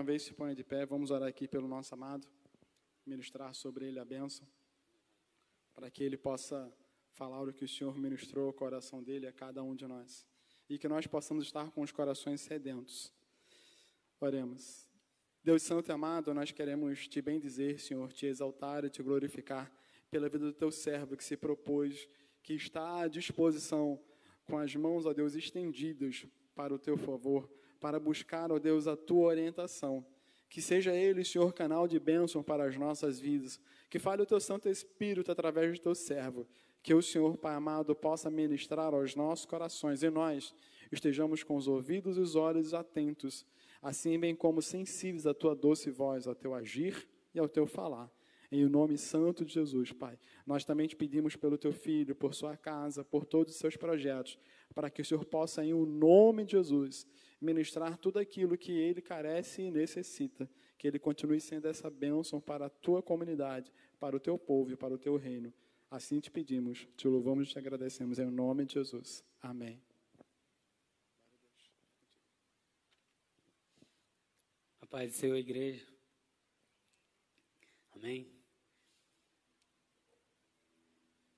uma vez se ponha de pé, vamos orar aqui pelo nosso amado, ministrar sobre ele a bênção, para que ele possa falar o que o Senhor ministrou ao coração dele a cada um de nós. E que nós possamos estar com os corações sedentos. Oremos. Deus Santo e amado, nós queremos te bendizer, Senhor, te exaltar e te glorificar pela vida do teu servo que se propôs, que está à disposição, com as mãos, ó Deus, estendidas para o teu favor, para buscar, ó Deus, a tua orientação. Que seja ele, Senhor, canal de bênção para as nossas vidas. Que fale o teu Santo Espírito através do teu servo. Que o Senhor, Pai amado, possa ministrar aos nossos corações e nós estejamos com os ouvidos e os olhos atentos assim bem como sensíveis à tua doce voz, ao teu agir e ao teu falar. Em o nome santo de Jesus, Pai. Nós também te pedimos pelo teu filho, por sua casa, por todos os seus projetos, para que o Senhor possa, em o nome de Jesus, ministrar tudo aquilo que ele carece e necessita. Que ele continue sendo essa bênção para a tua comunidade, para o teu povo e para o teu reino. Assim te pedimos, te louvamos e te agradecemos em nome de Jesus. Amém. paz do Senhor, igreja. Amém.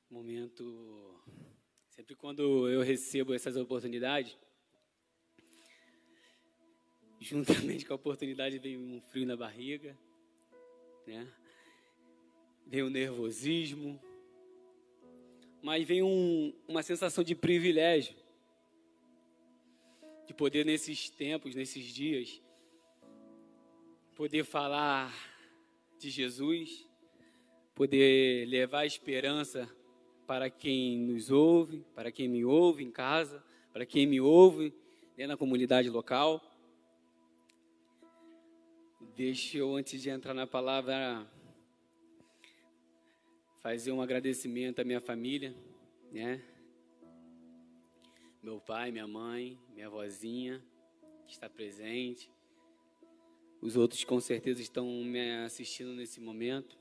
Momento. Sempre quando eu recebo essas oportunidades, juntamente com a oportunidade vem um frio na barriga, né? Vem um nervosismo, mas vem um, uma sensação de privilégio de poder nesses tempos, nesses dias, poder falar de Jesus, poder levar esperança para quem nos ouve, para quem me ouve em casa, para quem me ouve dentro da comunidade local. Deixa eu, antes de entrar na palavra, fazer um agradecimento à minha família, né? Meu pai, minha mãe, minha vozinha, que está presente, os outros com certeza estão me assistindo nesse momento.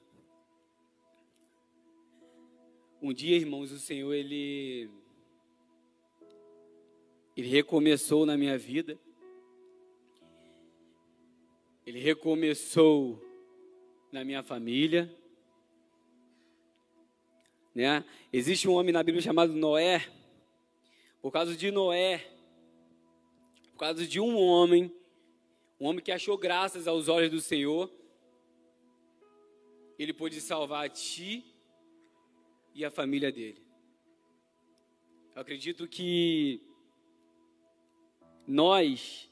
Um dia, irmãos, o Senhor ele ele recomeçou na minha vida. Ele recomeçou na minha família. Né? Existe um homem na Bíblia chamado Noé. Por causa de Noé, por causa de um homem, um homem que achou graças aos olhos do Senhor, ele pôde salvar a ti e a família dele. Eu acredito que nós,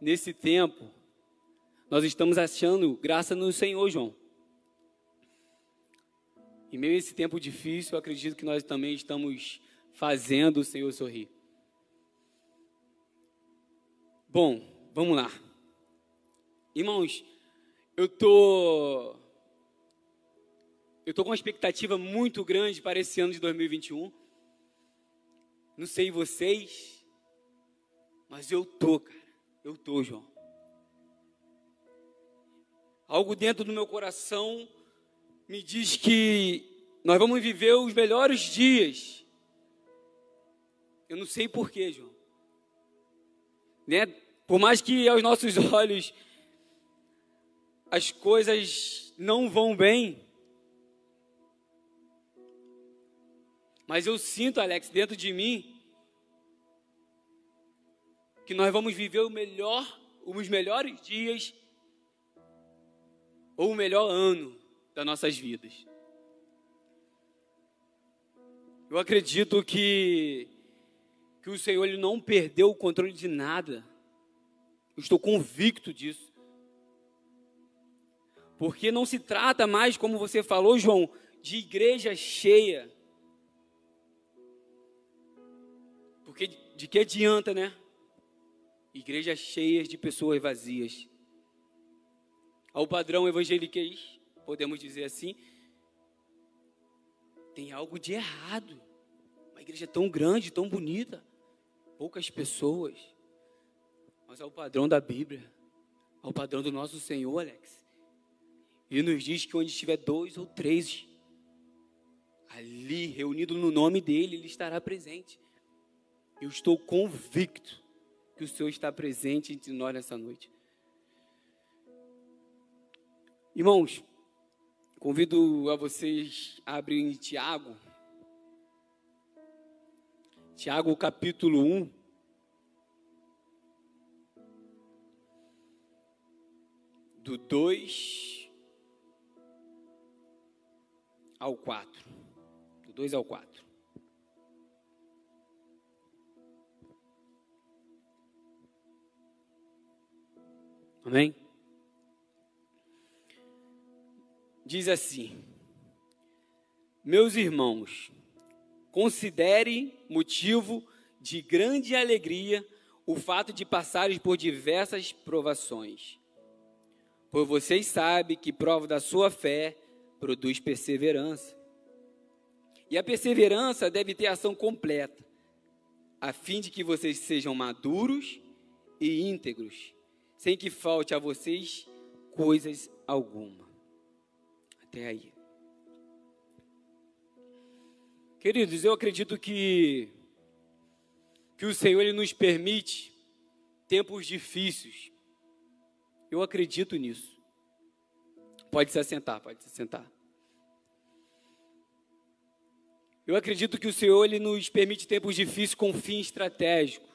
nesse tempo, nós estamos achando graça no Senhor, João. Em meio esse tempo difícil, eu acredito que nós também estamos fazendo o Senhor sorrir. Bom, vamos lá. Irmãos, eu tô eu tô com uma expectativa muito grande para esse ano de 2021. Não sei vocês, mas eu tô, cara. Eu tô, João. Algo dentro do meu coração me diz que nós vamos viver os melhores dias. Eu não sei porquê, João. Né? Por mais que aos nossos olhos as coisas não vão bem. Mas eu sinto, Alex, dentro de mim, que nós vamos viver o melhor, os melhores dias, ou o melhor ano das nossas vidas. Eu acredito que, que o Senhor ele não perdeu o controle de nada. Eu estou convicto disso. Porque não se trata mais, como você falou, João, de igreja cheia. Porque de que adianta, né? Igrejas cheias de pessoas vazias. Ao padrão evangeliquez, podemos dizer assim, tem algo de errado. Uma igreja tão grande, tão bonita, poucas pessoas. Mas ao padrão da Bíblia, ao padrão do nosso Senhor, Alex, e nos diz que onde estiver dois ou três, ali reunido no nome dele, ele estará presente. Eu estou convicto que o Senhor está presente entre nós nessa noite. Irmãos, convido a vocês a abrirem Tiago. Tiago, capítulo 1. Do 2 ao 4. Do 2 ao 4. Amém? Diz assim: Meus irmãos, considerem motivo de grande alegria o fato de passarem por diversas provações. Pois vocês sabem que prova da sua fé produz perseverança. E a perseverança deve ter ação completa, a fim de que vocês sejam maduros e íntegros, sem que falte a vocês coisas alguma até aí. Queridos, eu acredito que que o Senhor ele nos permite tempos difíceis. Eu acredito nisso. Pode se assentar, pode se assentar. Eu acredito que o Senhor ele nos permite tempos difíceis com fim estratégico.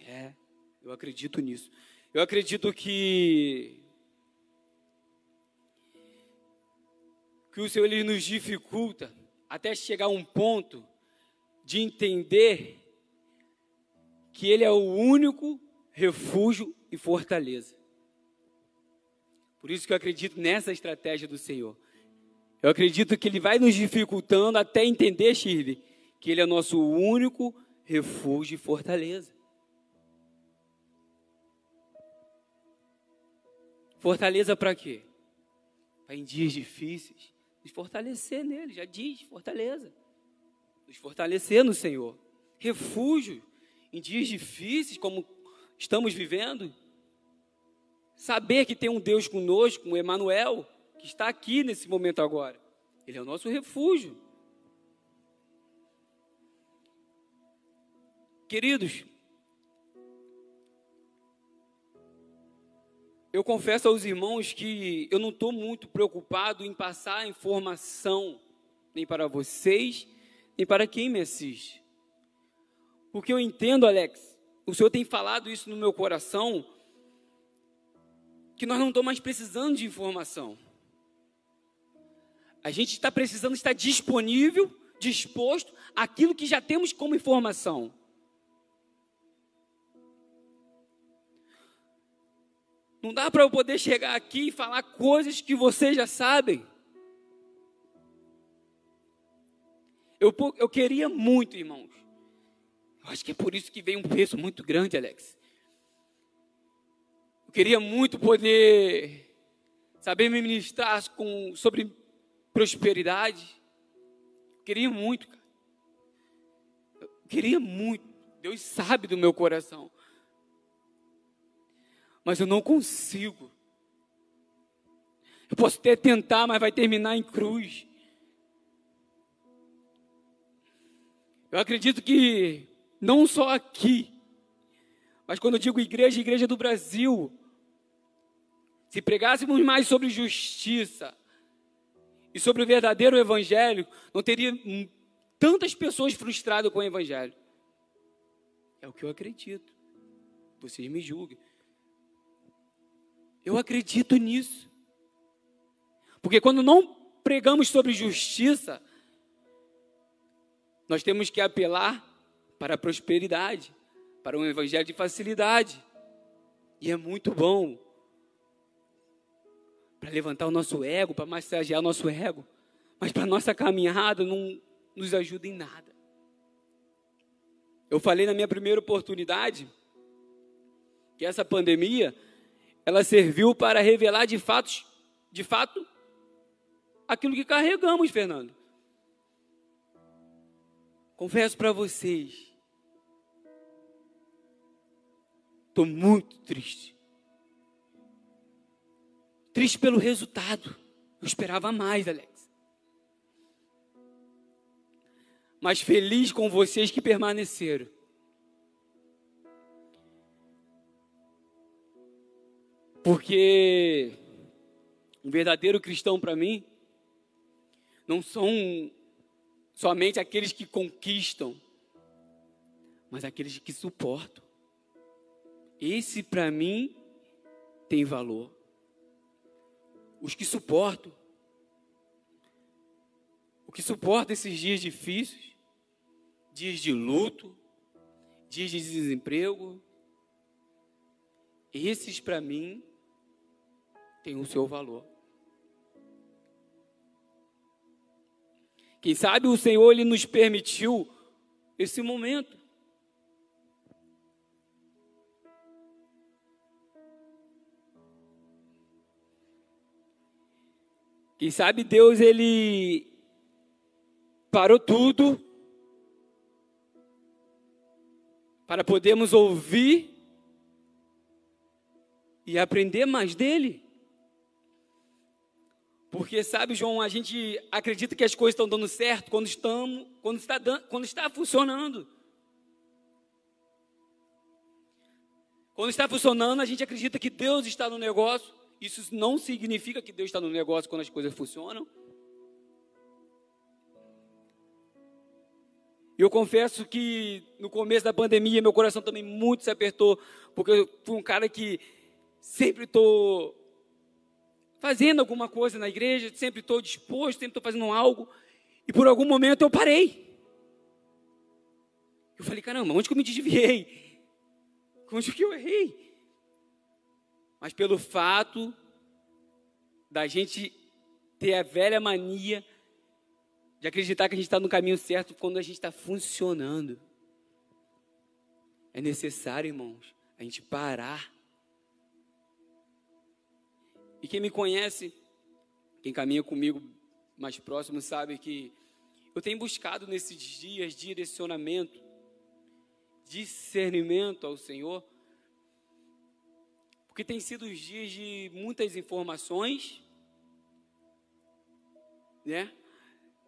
É, eu acredito nisso. Eu acredito que que o Senhor ele nos dificulta até chegar a um ponto de entender que Ele é o único refúgio e fortaleza. Por isso que eu acredito nessa estratégia do Senhor. Eu acredito que Ele vai nos dificultando até entender, Shirley, que Ele é nosso único refúgio e fortaleza. Fortaleza para quê? Para em dias difíceis nos fortalecer nele, já diz, fortaleza. Nos fortalecer no Senhor. Refúgio em dias difíceis, como estamos vivendo. Saber que tem um Deus conosco, um Emanuel, que está aqui nesse momento agora. Ele é o nosso refúgio. Queridos, eu confesso aos irmãos que eu não estou muito preocupado em passar informação, nem para vocês, nem para quem me assiste. Porque eu entendo, Alex, o Senhor tem falado isso no meu coração, que nós não estamos mais precisando de informação. A gente está precisando estar disponível, disposto àquilo que já temos como informação. Não dá para eu poder chegar aqui e falar coisas que vocês já sabem. Eu, eu queria muito, irmãos. Eu acho que é por isso que veio um peso muito grande, Alex. Eu queria muito poder saber me ministrar com, sobre prosperidade. Eu queria muito, cara. Eu queria muito. Deus sabe do meu coração mas eu não consigo. Eu posso até tentar, mas vai terminar em cruz. Eu acredito que não só aqui, mas quando eu digo igreja, igreja do Brasil, se pregássemos mais sobre justiça e sobre o verdadeiro evangelho, não teria tantas pessoas frustradas com o evangelho. É o que eu acredito. Vocês me julguem. Eu acredito nisso. Porque quando não pregamos sobre justiça, nós temos que apelar para a prosperidade, para um evangelho de facilidade. E é muito bom para levantar o nosso ego, para massagear o nosso ego, mas para a nossa caminhada não nos ajuda em nada. Eu falei na minha primeira oportunidade que essa pandemia ela serviu para revelar de fato, de fato, aquilo que carregamos, Fernando. Confesso para vocês, estou muito triste. Triste pelo resultado. Eu esperava mais, Alex. Mas feliz com vocês que permaneceram. Porque Um verdadeiro cristão para mim não são somente aqueles que conquistam, mas aqueles que suportam. Esse para mim tem valor. Os que suportam. O que suporta esses dias difíceis, dias de luto, dias de desemprego, esses para mim têm o seu valor. Quem sabe o Senhor ele nos permitiu esse momento. Quem sabe Deus ele parou tudo para podermos ouvir e aprender mais dele. Porque, sabe, João, a gente acredita que as coisas estão dando certo quando, estamos, quando, está, dando, quando está funcionando. Quando está funcionando, a gente acredita que Deus está no negócio. Isso não significa que Deus está no negócio quando as coisas funcionam. Eu confesso que no começo da pandemia meu coração também muito se apertou, porque eu fui um cara que sempre estou fazendo alguma coisa na igreja, sempre estou disposto, sempre estou fazendo algo, e por algum momento eu parei. Eu falei, caramba, onde que eu me desviei? Onde que eu errei? Mas pelo fato da gente ter a velha mania de acreditar que a gente está no caminho certo quando a gente está funcionando. É necessário, irmãos, a gente parar e quem me conhece, quem caminha comigo mais próximo, sabe que eu tenho buscado nesses dias direcionamento, discernimento ao Senhor, porque tem sido os dias de muitas informações, né?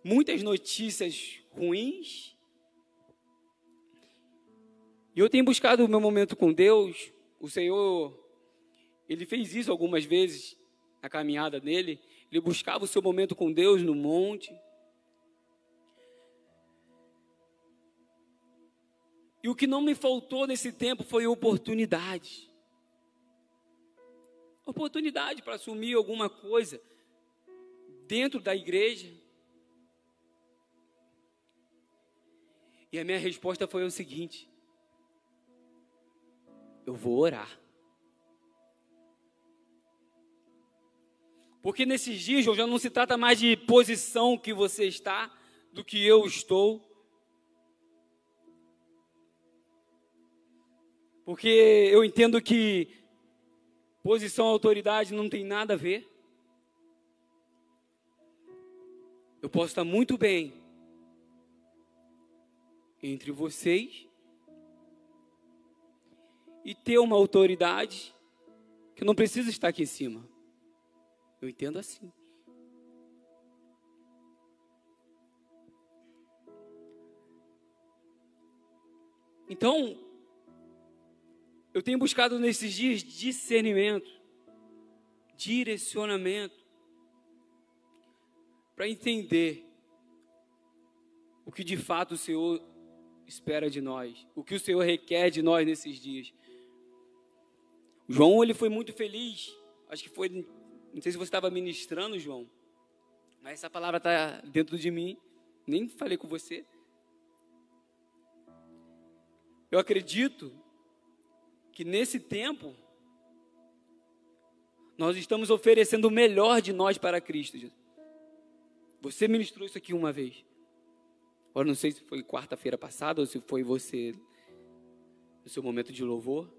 Muitas notícias ruins. E eu tenho buscado o meu momento com Deus. O Senhor, Ele fez isso algumas vezes a caminhada dele, ele buscava o seu momento com Deus no monte. E o que não me faltou nesse tempo foi oportunidade. Oportunidade para assumir alguma coisa dentro da igreja. E a minha resposta foi o seguinte: eu vou orar. Porque nesses dias, já não se trata mais de posição que você está, do que eu estou. Porque eu entendo que posição autoridade não tem nada a ver. Eu posso estar muito bem entre vocês e ter uma autoridade que não precisa estar aqui em cima. Eu entendo assim. Então, eu tenho buscado nesses dias discernimento, direcionamento, para entender o que de fato o Senhor espera de nós, o que o Senhor requer de nós nesses dias. João ele foi muito feliz, acho que foi não sei se você estava ministrando, João, mas essa palavra está dentro de mim. Nem falei com você. Eu acredito que nesse tempo nós estamos oferecendo o melhor de nós para Cristo. Você ministrou isso aqui uma vez. Agora não sei se foi quarta-feira passada ou se foi você no seu momento de louvor.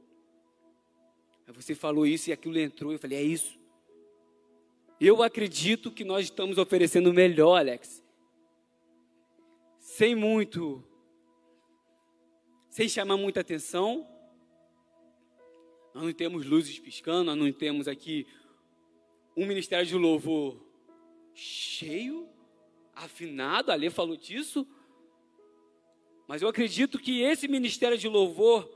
Você falou isso e aquilo entrou. Eu falei, é isso. Eu acredito que nós estamos oferecendo o melhor, Alex. Sem muito, sem chamar muita atenção. Nós não temos luzes piscando, nós não temos aqui um ministério de louvor cheio, afinado, a falou disso. Mas eu acredito que esse ministério de louvor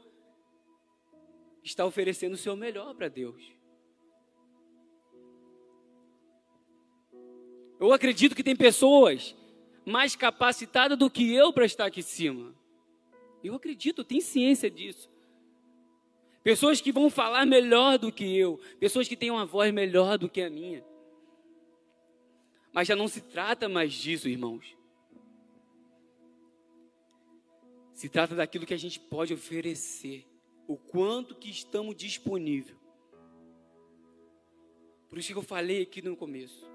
está oferecendo o seu melhor para Deus. Eu acredito que tem pessoas mais capacitadas do que eu para estar aqui em cima. Eu acredito, tenho ciência disso. Pessoas que vão falar melhor do que eu, pessoas que têm uma voz melhor do que a minha. Mas já não se trata mais disso, irmãos. Se trata daquilo que a gente pode oferecer, o quanto que estamos disponível. Por isso que eu falei aqui no começo.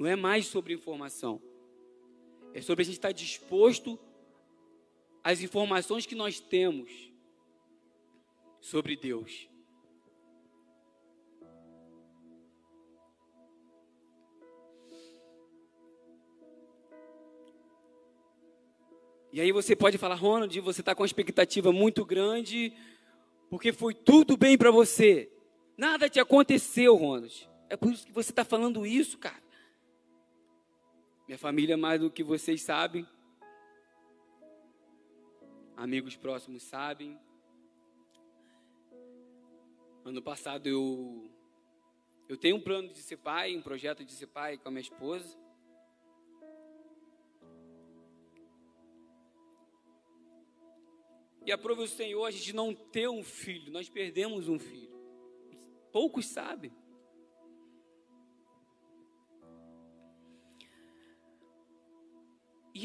Não é mais sobre informação. É sobre a gente estar disposto às informações que nós temos sobre Deus. E aí você pode falar, Ronald, você está com uma expectativa muito grande, porque foi tudo bem para você. Nada te aconteceu, Ronald. É por isso que você está falando isso, cara. Minha família, mais do que vocês sabem, amigos próximos sabem. Ano passado eu eu tenho um plano de ser pai, um projeto de ser pai com a minha esposa. E aprove o Senhor a gente não ter um filho, nós perdemos um filho. Poucos sabem.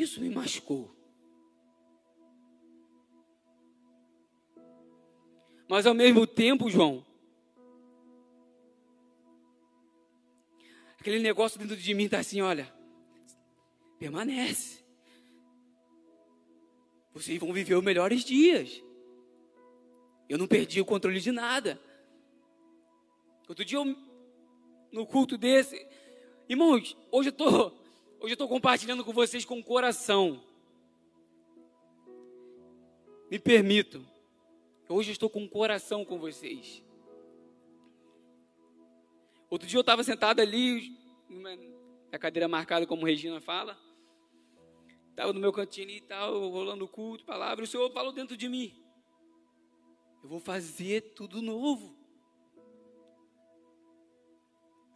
Isso me machucou. Mas ao mesmo tempo, João, aquele negócio dentro de mim está assim: olha, permanece. Vocês vão viver os melhores dias. Eu não perdi o controle de nada. Outro dia, eu, no culto desse, irmãos, hoje eu estou hoje eu tô compartilhando com vocês com o coração. Me permito. Hoje eu estou com o coração com vocês. Outro dia eu estava sentado ali, a cadeira marcada como Regina fala. Estava no meu cantinho e tal, rolando culto, palavra. O Senhor falou dentro de mim. Eu vou fazer tudo novo.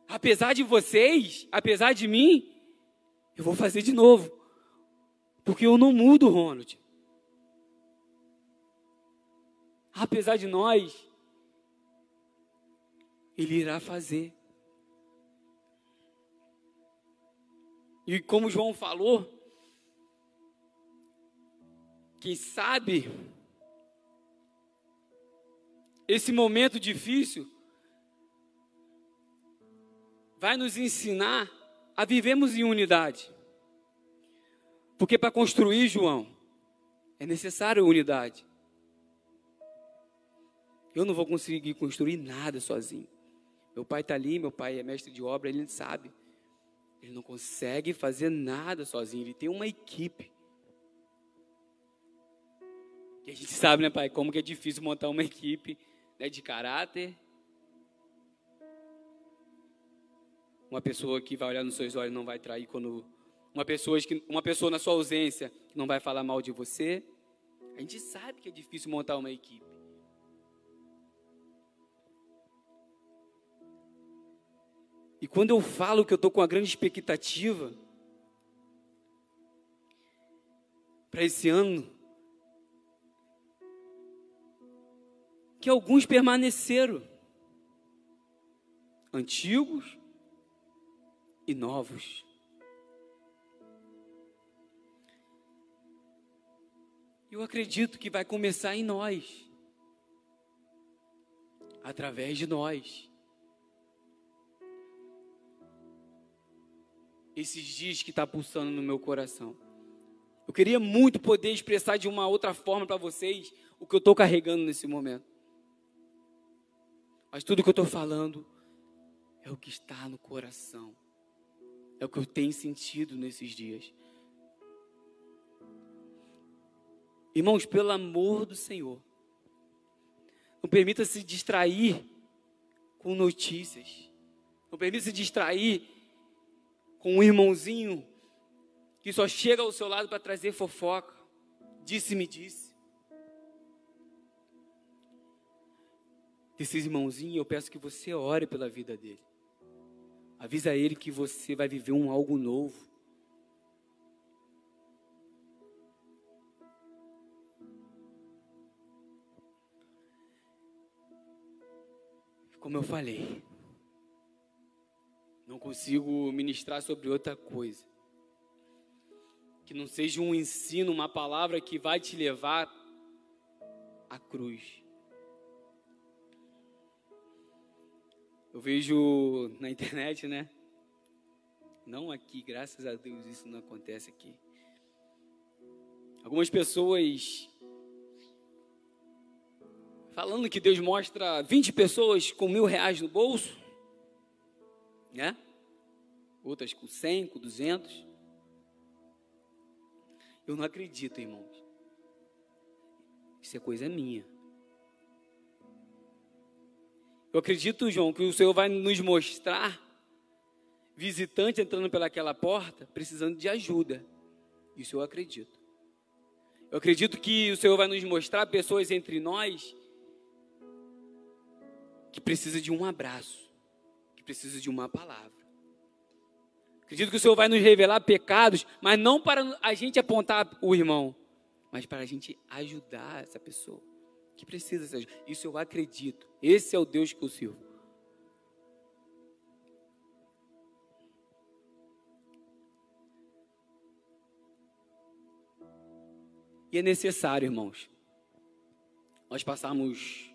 Apesar de vocês, apesar de mim, eu vou fazer de novo. Porque eu não mudo, Ronald. Apesar de nós, Ele irá fazer. E como João falou, quem sabe esse momento difícil vai nos ensinar a vivermos em unidade. Porque para construir, João, é necessário unidade. Eu não vou conseguir construir nada sozinho. Meu pai está ali, meu pai é mestre de obra, ele sabe. Ele não consegue fazer nada sozinho, ele tem uma equipe. E a gente sabe, né, pai, como que é difícil montar uma equipe né, de caráter. Uma pessoa que vai olhar nos seus olhos não vai trair quando. Uma pessoa, que, uma pessoa na sua ausência não vai falar mal de você. A gente sabe que é difícil montar uma equipe. E quando eu falo que eu estou com uma grande expectativa para esse ano, que alguns permaneceram, antigos e novos. Eu acredito que vai começar em nós, através de nós. Esses dias que está pulsando no meu coração. Eu queria muito poder expressar de uma outra forma para vocês o que eu estou carregando nesse momento. Mas tudo que eu estou falando é o que está no coração. É o que eu tenho sentido nesses dias. Irmãos, pelo amor do Senhor, não permita se distrair com notícias. Não permita se distrair com um irmãozinho que só chega ao seu lado para trazer fofoca. Disse-me disse. desses irmãozinhos, eu peço que você ore pela vida dele. Avisa ele que você vai viver um algo novo. Como eu falei, não consigo ministrar sobre outra coisa. Que não seja um ensino, uma palavra que vai te levar à cruz. Eu vejo na internet, né? Não aqui, graças a Deus isso não acontece aqui. Algumas pessoas falando que Deus mostra 20 pessoas com mil reais no bolso, né? Outras com 100, com 200. Eu não acredito, irmãos. Isso é coisa minha. Eu acredito, João, que o Senhor vai nos mostrar visitante entrando pelaquela porta precisando de ajuda. Isso eu acredito. Eu acredito que o Senhor vai nos mostrar pessoas entre nós que precisa de um abraço, que precisa de uma palavra. Acredito que o Senhor vai nos revelar pecados, mas não para a gente apontar o irmão, mas para a gente ajudar essa pessoa que precisa ser. Isso eu acredito. Esse é o Deus que eu sirvo. E é necessário, irmãos, nós passarmos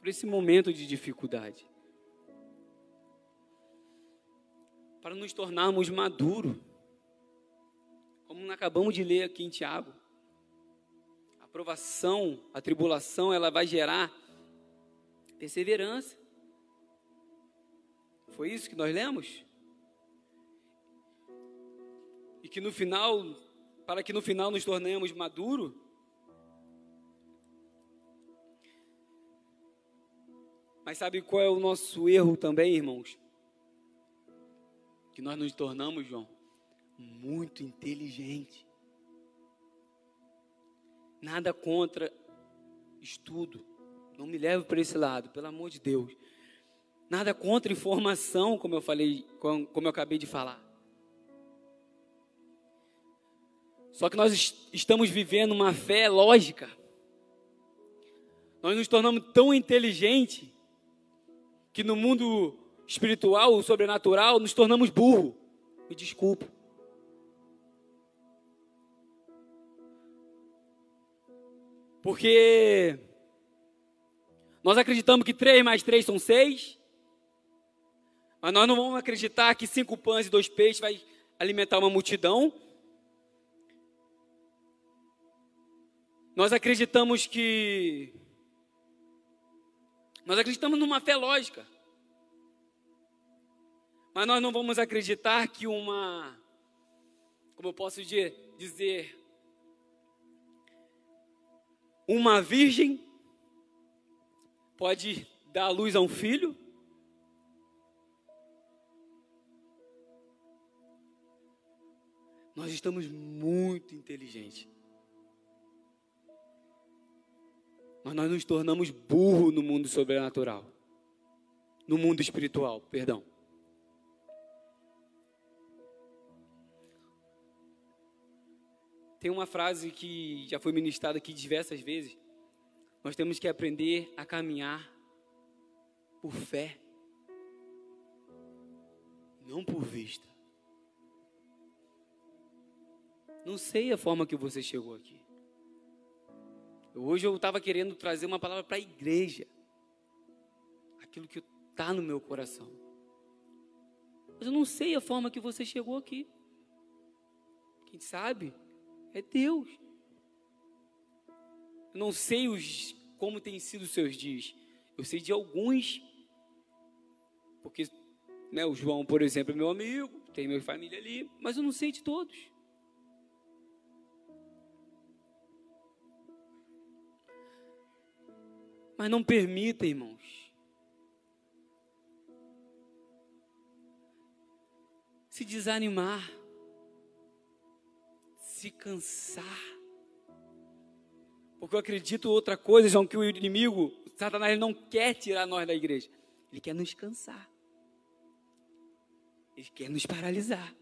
por esse momento de dificuldade. Para nos tornarmos maduros. Como acabamos de ler aqui em Tiago provação, a tribulação, ela vai gerar perseverança. Foi isso que nós lemos? E que no final, para que no final nos tornemos maduros, Mas sabe qual é o nosso erro também, irmãos? Que nós nos tornamos, João, muito inteligentes. Nada contra estudo. Não me leve para esse lado, pelo amor de Deus. Nada contra informação, como eu falei, como eu acabei de falar. Só que nós estamos vivendo uma fé lógica. Nós nos tornamos tão inteligentes que no mundo espiritual, sobrenatural, nos tornamos burro. Me desculpa. Porque nós acreditamos que 3 mais 3 são 6, mas nós não vamos acreditar que cinco pães e dois peixes vai alimentar uma multidão. Nós acreditamos que. Nós acreditamos numa fé lógica. Mas nós não vamos acreditar que uma. Como eu posso dizer? Uma virgem pode dar luz a um filho? Nós estamos muito inteligentes. Mas nós nos tornamos burro no mundo sobrenatural. No mundo espiritual, perdão. Tem uma frase que já foi ministrada aqui diversas vezes. Nós temos que aprender a caminhar por fé, não por vista. Não sei a forma que você chegou aqui. Hoje eu estava querendo trazer uma palavra para a igreja. Aquilo que está no meu coração. Mas eu não sei a forma que você chegou aqui. Quem sabe é Deus. Eu não sei os, como têm sido os seus dias. Eu sei de alguns, porque né, o João, por exemplo, é meu amigo, tem minha família ali, mas eu não sei de todos. Mas não permita, irmãos, se desanimar se cansar. Porque eu acredito outra coisa, João, que o inimigo, Satanás, ele não quer tirar nós da igreja. Ele quer nos cansar. Ele quer nos paralisar.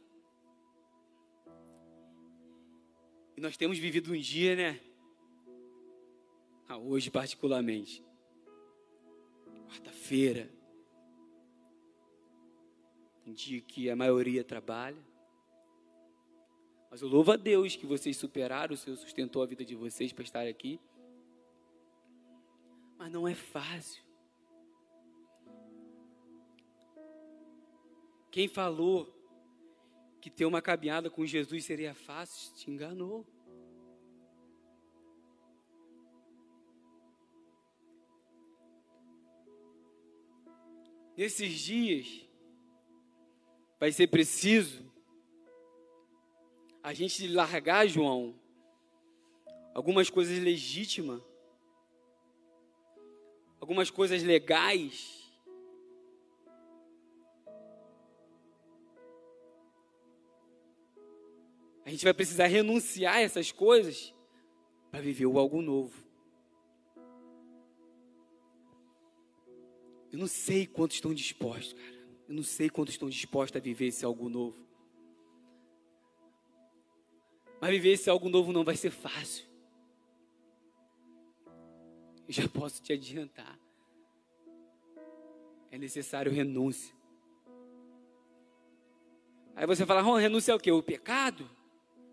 E nós temos vivido um dia, né? Ah, hoje, particularmente. Quarta-feira. Um dia que a maioria trabalha. Mas eu louvo a Deus que vocês superaram, o Senhor sustentou a vida de vocês para estar aqui. Mas não é fácil. Quem falou que ter uma caminhada com Jesus seria fácil, te enganou. Nesses dias, vai ser preciso a gente largar, João, algumas coisas legítimas, algumas coisas legais, A gente vai precisar renunciar a essas coisas para viver o algo novo. Eu não sei quantos estão dispostos, cara. Eu não sei quantos estão dispostos a viver esse algo novo. Mas viver esse algo novo não vai ser fácil. Eu já posso te adiantar. É necessário renúncia. Aí você fala, oh, renúncia é o quê? O pecado?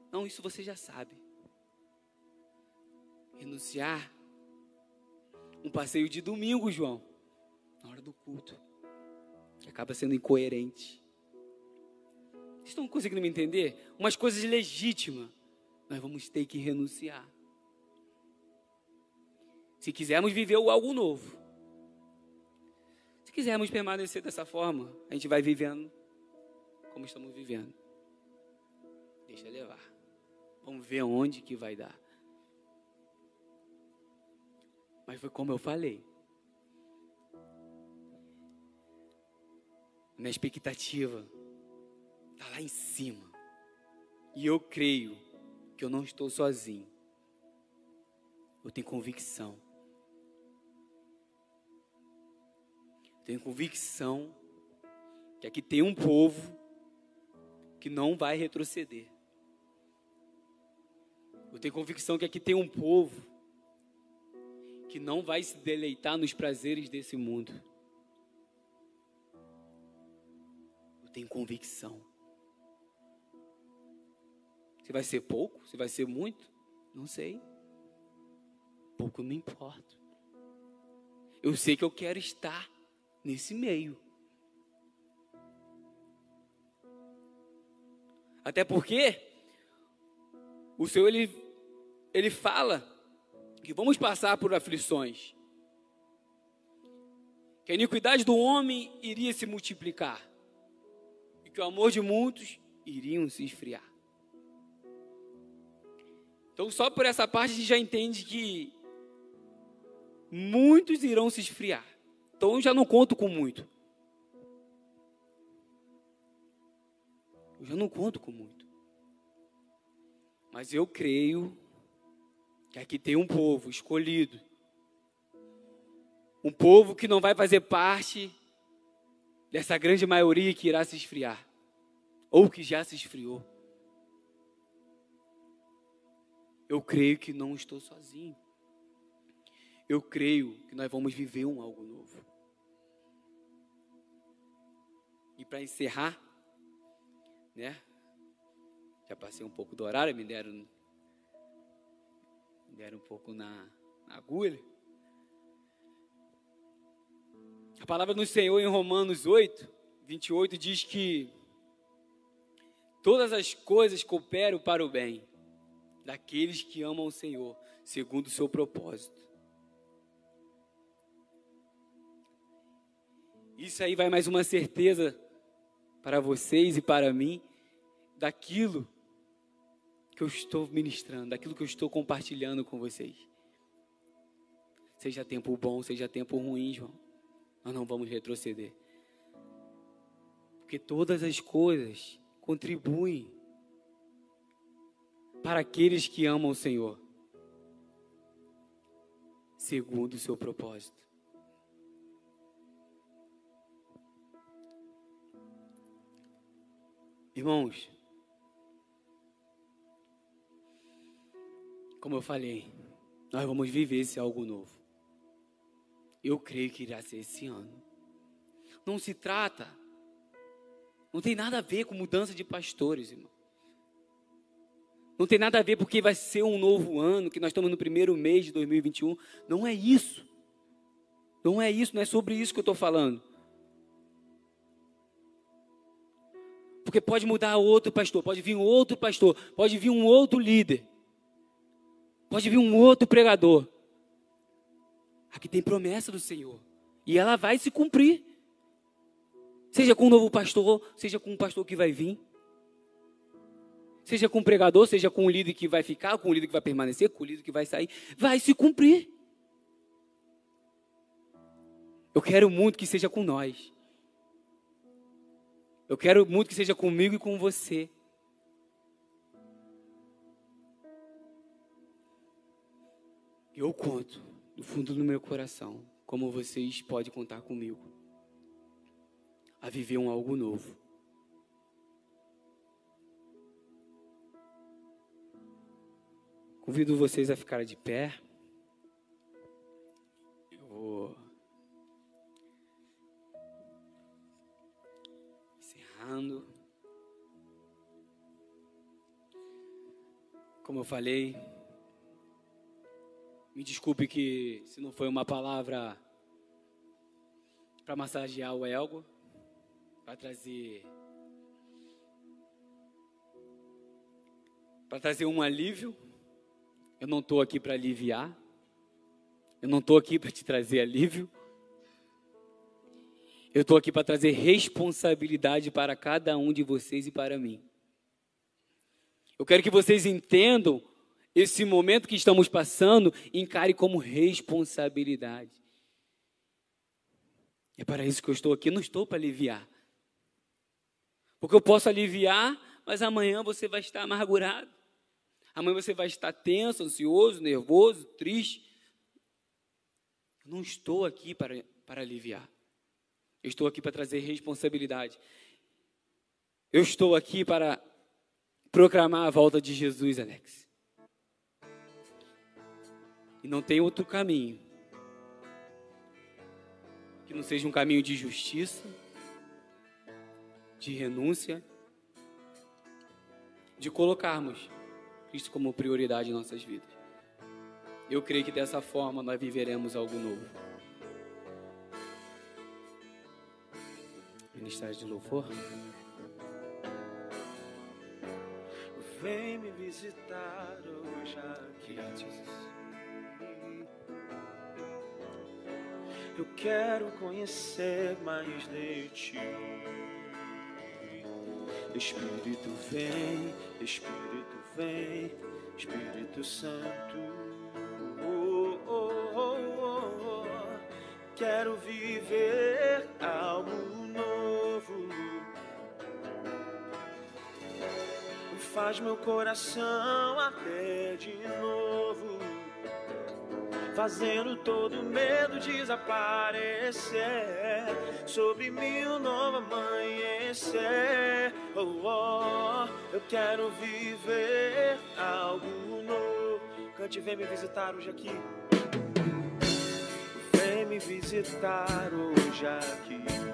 Não, isso você já sabe. Renunciar. Um passeio de domingo, João, na hora do culto, acaba sendo incoerente. Vocês estão conseguindo me entender? Umas coisas legítimas, nós vamos ter que renunciar. Se quisermos viver algo novo, se quisermos permanecer dessa forma, a gente vai vivendo como estamos vivendo. Deixa levar. Vamos ver onde que vai dar. Mas foi como eu falei. Minha expectativa está lá em cima. E eu creio que eu não estou sozinho. Eu tenho convicção. Tenho convicção que aqui tem um povo que não vai retroceder. Eu tenho convicção que aqui tem um povo que não vai se deleitar nos prazeres desse mundo. Eu tenho convicção. Se vai ser pouco, se vai ser muito, não sei. Pouco não importa. Eu sei que eu quero estar nesse meio. Até porque o Senhor ele, ele fala que vamos passar por aflições. Que a iniquidade do homem iria se multiplicar. E que o amor de muitos iriam se esfriar. Então, só por essa parte a gente já entende que muitos irão se esfriar. Então, eu já não conto com muito. Eu já não conto com muito. Mas eu creio que aqui tem um povo escolhido. Um povo que não vai fazer parte dessa grande maioria que irá se esfriar. Ou que já se esfriou. Eu creio que não estou sozinho. Eu creio que nós vamos viver um algo novo. E para encerrar, né? Já passei um pouco do horário, me deram, me deram um pouco na, na agulha. A palavra do Senhor em Romanos 8, 28 diz que todas as coisas cooperam para o bem daqueles que amam o Senhor, segundo o seu propósito. Isso aí vai mais uma certeza para vocês e para mim daquilo que eu estou ministrando, daquilo que eu estou compartilhando com vocês. Seja tempo bom, seja tempo ruim, João, nós não vamos retroceder. Porque todas as coisas contribuem para aqueles que amam o Senhor, segundo o seu propósito. Irmãos, como eu falei, nós vamos viver esse algo novo. Eu creio que irá ser esse ano. Não se trata, não tem nada a ver com mudança de pastores, irmão. Não tem nada a ver porque vai ser um novo ano, que nós estamos no primeiro mês de 2021. Não é isso. Não é isso, não é sobre isso que eu estou falando. Porque pode mudar outro pastor, pode vir outro pastor, pode vir um outro líder, pode vir um outro pregador. Aqui tem promessa do Senhor. E ela vai se cumprir. Seja com um novo pastor, seja com um pastor que vai vir. Seja com um pregador, seja com um líder que vai ficar, com um líder que vai permanecer, com um líder que vai sair. Vai se cumprir. Eu quero muito que seja com nós. Eu quero muito que seja comigo e com você. Eu conto do fundo do meu coração como vocês podem contar comigo a viver um algo novo. Convido vocês a ficar de pé. Eu vou encerrando. Como eu falei, me desculpe que se não foi uma palavra para massagear o ego, para trazer para trazer um alívio. Eu não estou aqui para aliviar. Eu não estou aqui para te trazer alívio. Eu estou aqui para trazer responsabilidade para cada um de vocês e para mim. Eu quero que vocês entendam esse momento que estamos passando, encare como responsabilidade. É para isso que eu estou aqui, não estou para aliviar. Porque eu posso aliviar, mas amanhã você vai estar amargurado. Amanhã você vai estar tenso, ansioso, nervoso, triste. Eu não estou aqui para, para aliviar. Eu estou aqui para trazer responsabilidade. Eu estou aqui para proclamar a volta de Jesus, Alex. E não tem outro caminho que não seja um caminho de justiça, de renúncia, de colocarmos Cristo como prioridade em nossas vidas. Eu creio que dessa forma nós viveremos algo novo. Ministério de louvor. Vem me visitar hoje aqui. Eu quero conhecer mais de ti. Espírito vem, Espírito vem, Espírito Santo. Oh, oh, oh, oh, oh. Quero viver algo novo. Faz meu coração até de novo fazendo todo medo desaparecer. Sobre mim um novo amanhecer. Oh, oh, eu quero viver algo novo. Cante, vem me visitar hoje aqui. Vem me visitar hoje aqui.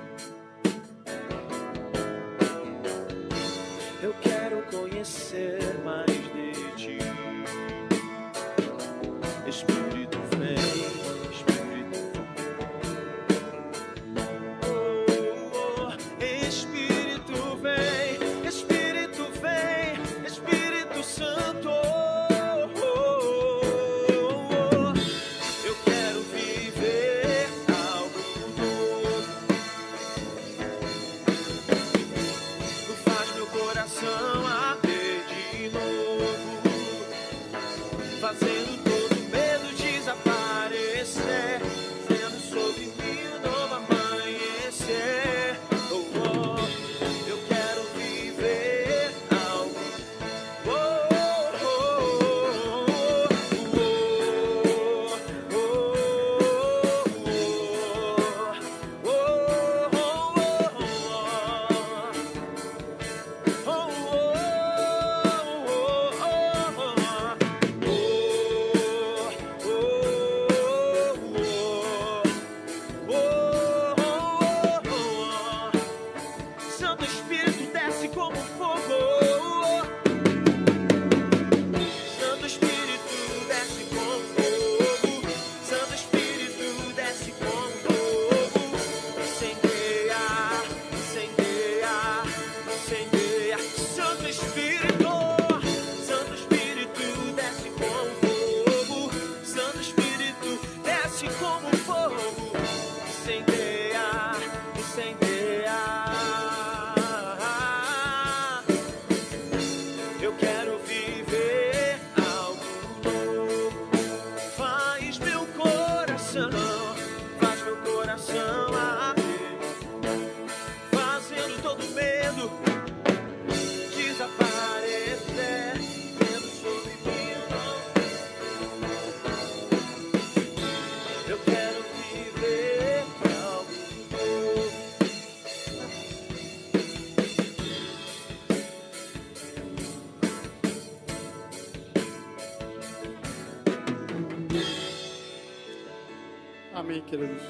Amém, queridos?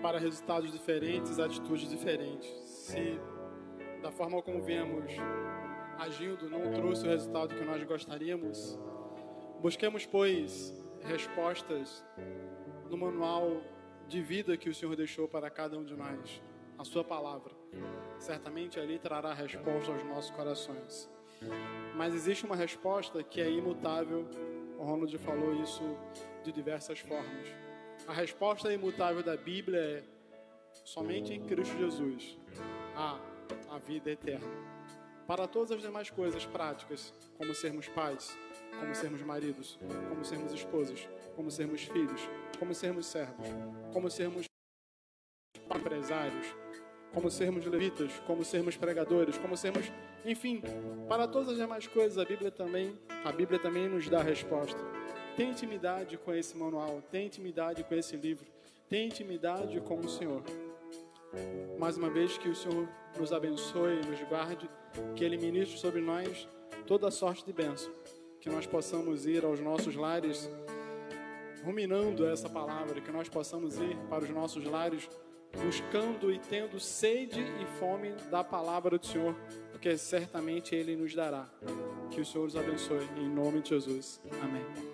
Para resultados diferentes, atitudes diferentes. Se da forma como viemos agindo não trouxe o resultado que nós gostaríamos, busquemos, pois, respostas no manual de vida que o Senhor deixou para cada um de nós, a Sua palavra. Certamente ali trará resposta aos nossos corações. Mas existe uma resposta que é imutável, o Ronald falou isso de diversas formas. A resposta imutável da Bíblia é somente em Cristo Jesus há a vida eterna. Para todas as demais coisas práticas, como sermos pais, como sermos maridos, como sermos esposas, como sermos filhos, como sermos servos, como sermos empresários, como sermos levitas, como sermos pregadores, como sermos, enfim, para todas as demais coisas a Bíblia também, a Bíblia também nos dá a resposta. Tem intimidade com esse manual, tem intimidade com esse livro, tem intimidade com o Senhor. Mais uma vez que o Senhor nos abençoe, nos guarde, que Ele ministre sobre nós toda sorte de bênção, que nós possamos ir aos nossos lares ruminando essa palavra, que nós possamos ir para os nossos lares buscando e tendo sede e fome da palavra do Senhor, porque certamente Ele nos dará. Que o Senhor os abençoe, em nome de Jesus. Amém.